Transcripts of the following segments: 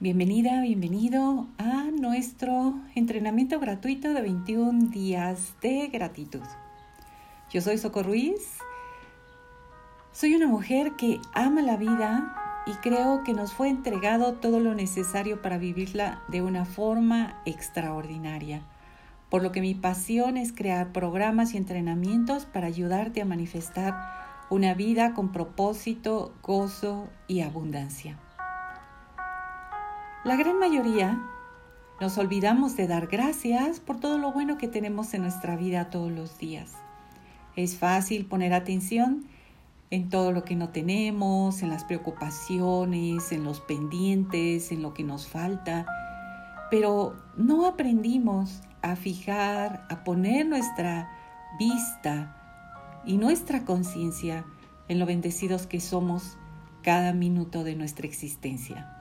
Bienvenida, bienvenido a nuestro entrenamiento gratuito de 21 días de gratitud. Yo soy Soco Ruiz. Soy una mujer que ama la vida y creo que nos fue entregado todo lo necesario para vivirla de una forma extraordinaria. Por lo que mi pasión es crear programas y entrenamientos para ayudarte a manifestar una vida con propósito, gozo y abundancia. La gran mayoría nos olvidamos de dar gracias por todo lo bueno que tenemos en nuestra vida todos los días. Es fácil poner atención en todo lo que no tenemos, en las preocupaciones, en los pendientes, en lo que nos falta, pero no aprendimos a fijar, a poner nuestra vista y nuestra conciencia en lo bendecidos que somos cada minuto de nuestra existencia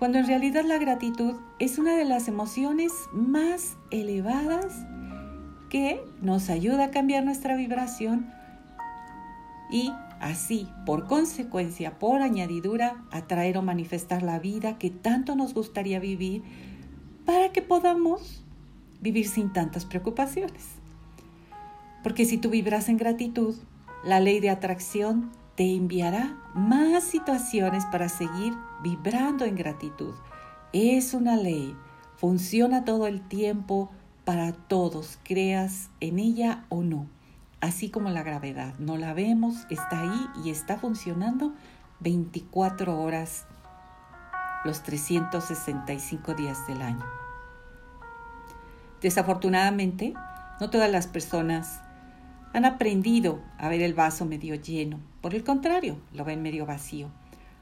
cuando en realidad la gratitud es una de las emociones más elevadas que nos ayuda a cambiar nuestra vibración y así, por consecuencia, por añadidura, atraer o manifestar la vida que tanto nos gustaría vivir para que podamos vivir sin tantas preocupaciones. Porque si tú vibras en gratitud, la ley de atracción te enviará más situaciones para seguir vibrando en gratitud. Es una ley, funciona todo el tiempo para todos, creas en ella o no. Así como la gravedad, no la vemos, está ahí y está funcionando 24 horas los 365 días del año. Desafortunadamente, no todas las personas han aprendido a ver el vaso medio lleno. Por el contrario, lo ven medio vacío.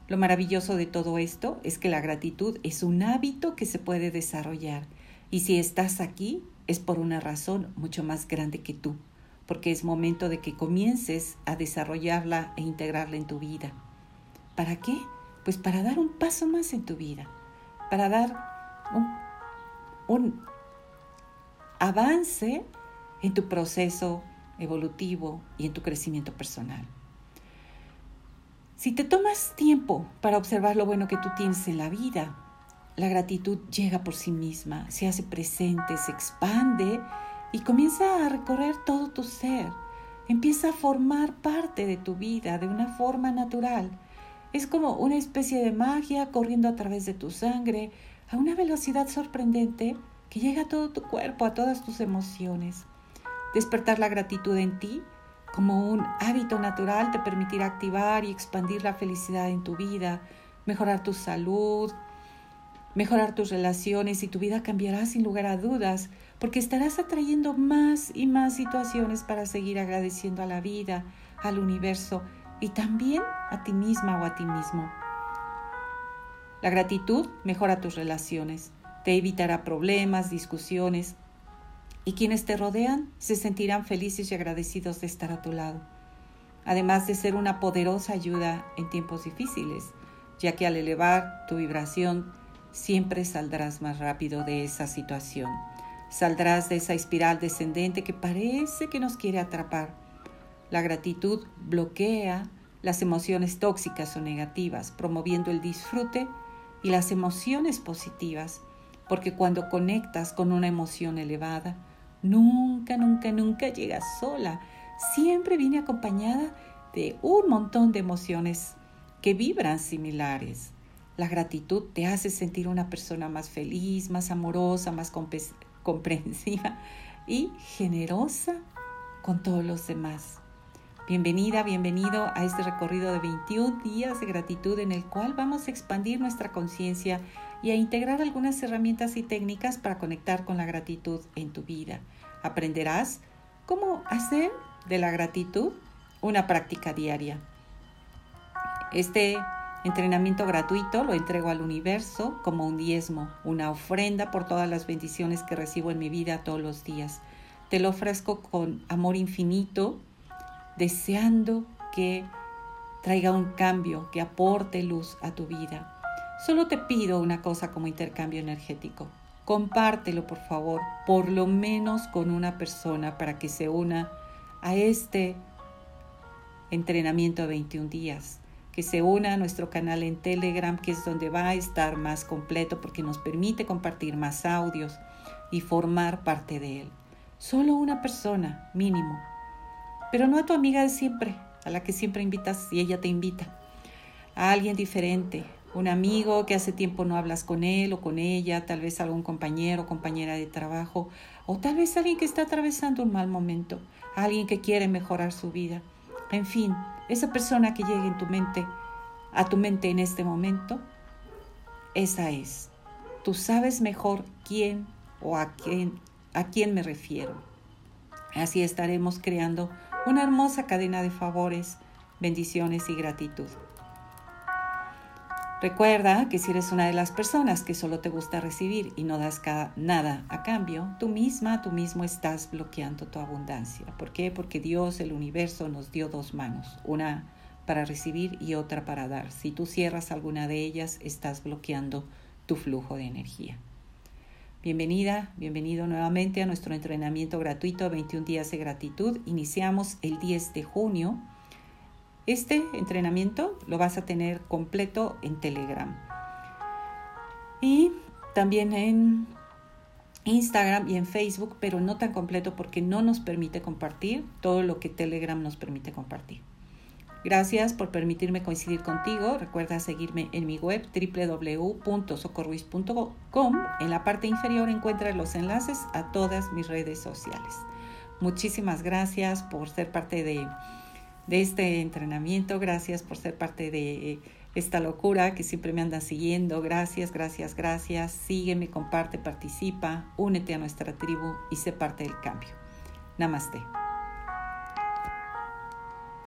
Lo maravilloso de todo esto es que la gratitud es un hábito que se puede desarrollar. Y si estás aquí, es por una razón mucho más grande que tú, porque es momento de que comiences a desarrollarla e integrarla en tu vida. ¿Para qué? Pues para dar un paso más en tu vida, para dar un, un avance en tu proceso evolutivo y en tu crecimiento personal. Si te tomas tiempo para observar lo bueno que tú tienes en la vida, la gratitud llega por sí misma, se hace presente, se expande y comienza a recorrer todo tu ser. Empieza a formar parte de tu vida de una forma natural. Es como una especie de magia corriendo a través de tu sangre a una velocidad sorprendente que llega a todo tu cuerpo, a todas tus emociones. Despertar la gratitud en ti como un hábito natural te permitirá activar y expandir la felicidad en tu vida, mejorar tu salud, mejorar tus relaciones y tu vida cambiará sin lugar a dudas porque estarás atrayendo más y más situaciones para seguir agradeciendo a la vida, al universo y también a ti misma o a ti mismo. La gratitud mejora tus relaciones, te evitará problemas, discusiones, y quienes te rodean se sentirán felices y agradecidos de estar a tu lado, además de ser una poderosa ayuda en tiempos difíciles, ya que al elevar tu vibración siempre saldrás más rápido de esa situación. Saldrás de esa espiral descendente que parece que nos quiere atrapar. La gratitud bloquea las emociones tóxicas o negativas, promoviendo el disfrute y las emociones positivas, porque cuando conectas con una emoción elevada, Nunca, nunca, nunca llega sola. Siempre viene acompañada de un montón de emociones que vibran similares. La gratitud te hace sentir una persona más feliz, más amorosa, más comprensiva y generosa con todos los demás. Bienvenida, bienvenido a este recorrido de 21 días de gratitud en el cual vamos a expandir nuestra conciencia y a integrar algunas herramientas y técnicas para conectar con la gratitud en tu vida. Aprenderás cómo hacer de la gratitud una práctica diaria. Este entrenamiento gratuito lo entrego al universo como un diezmo, una ofrenda por todas las bendiciones que recibo en mi vida todos los días. Te lo ofrezco con amor infinito, deseando que traiga un cambio, que aporte luz a tu vida. Solo te pido una cosa como intercambio energético. Compártelo, por favor, por lo menos con una persona para que se una a este entrenamiento de 21 días. que se una a nuestro canal en Telegram, que es donde va a estar más completo porque nos permite compartir más audios y formar parte de él. Solo una persona, mínimo. Pero no a tu amiga de siempre, a la que siempre invitas y ella te invita. A alguien diferente, un amigo que hace tiempo no hablas con él o con ella, tal vez algún compañero o compañera de trabajo, o tal vez alguien que está atravesando un mal momento, alguien que quiere mejorar su vida. En fin, esa persona que llegue en tu mente, a tu mente en este momento, esa es. Tú sabes mejor quién o a quién, a quién me refiero. Así estaremos creando una hermosa cadena de favores, bendiciones y gratitud. Recuerda que si eres una de las personas que solo te gusta recibir y no das nada a cambio, tú misma, tú mismo estás bloqueando tu abundancia. ¿Por qué? Porque Dios, el universo, nos dio dos manos, una para recibir y otra para dar. Si tú cierras alguna de ellas, estás bloqueando tu flujo de energía. Bienvenida, bienvenido nuevamente a nuestro entrenamiento gratuito 21 días de gratitud. Iniciamos el 10 de junio este entrenamiento lo vas a tener completo en Telegram. Y también en Instagram y en Facebook, pero no tan completo porque no nos permite compartir todo lo que Telegram nos permite compartir. Gracias por permitirme coincidir contigo. Recuerda seguirme en mi web www.socorruiz.com. En la parte inferior encuentras los enlaces a todas mis redes sociales. Muchísimas gracias por ser parte de de este entrenamiento. Gracias por ser parte de esta locura que siempre me anda siguiendo. Gracias, gracias, gracias. Sígueme, comparte, participa, únete a nuestra tribu y sé parte del cambio. Namaste.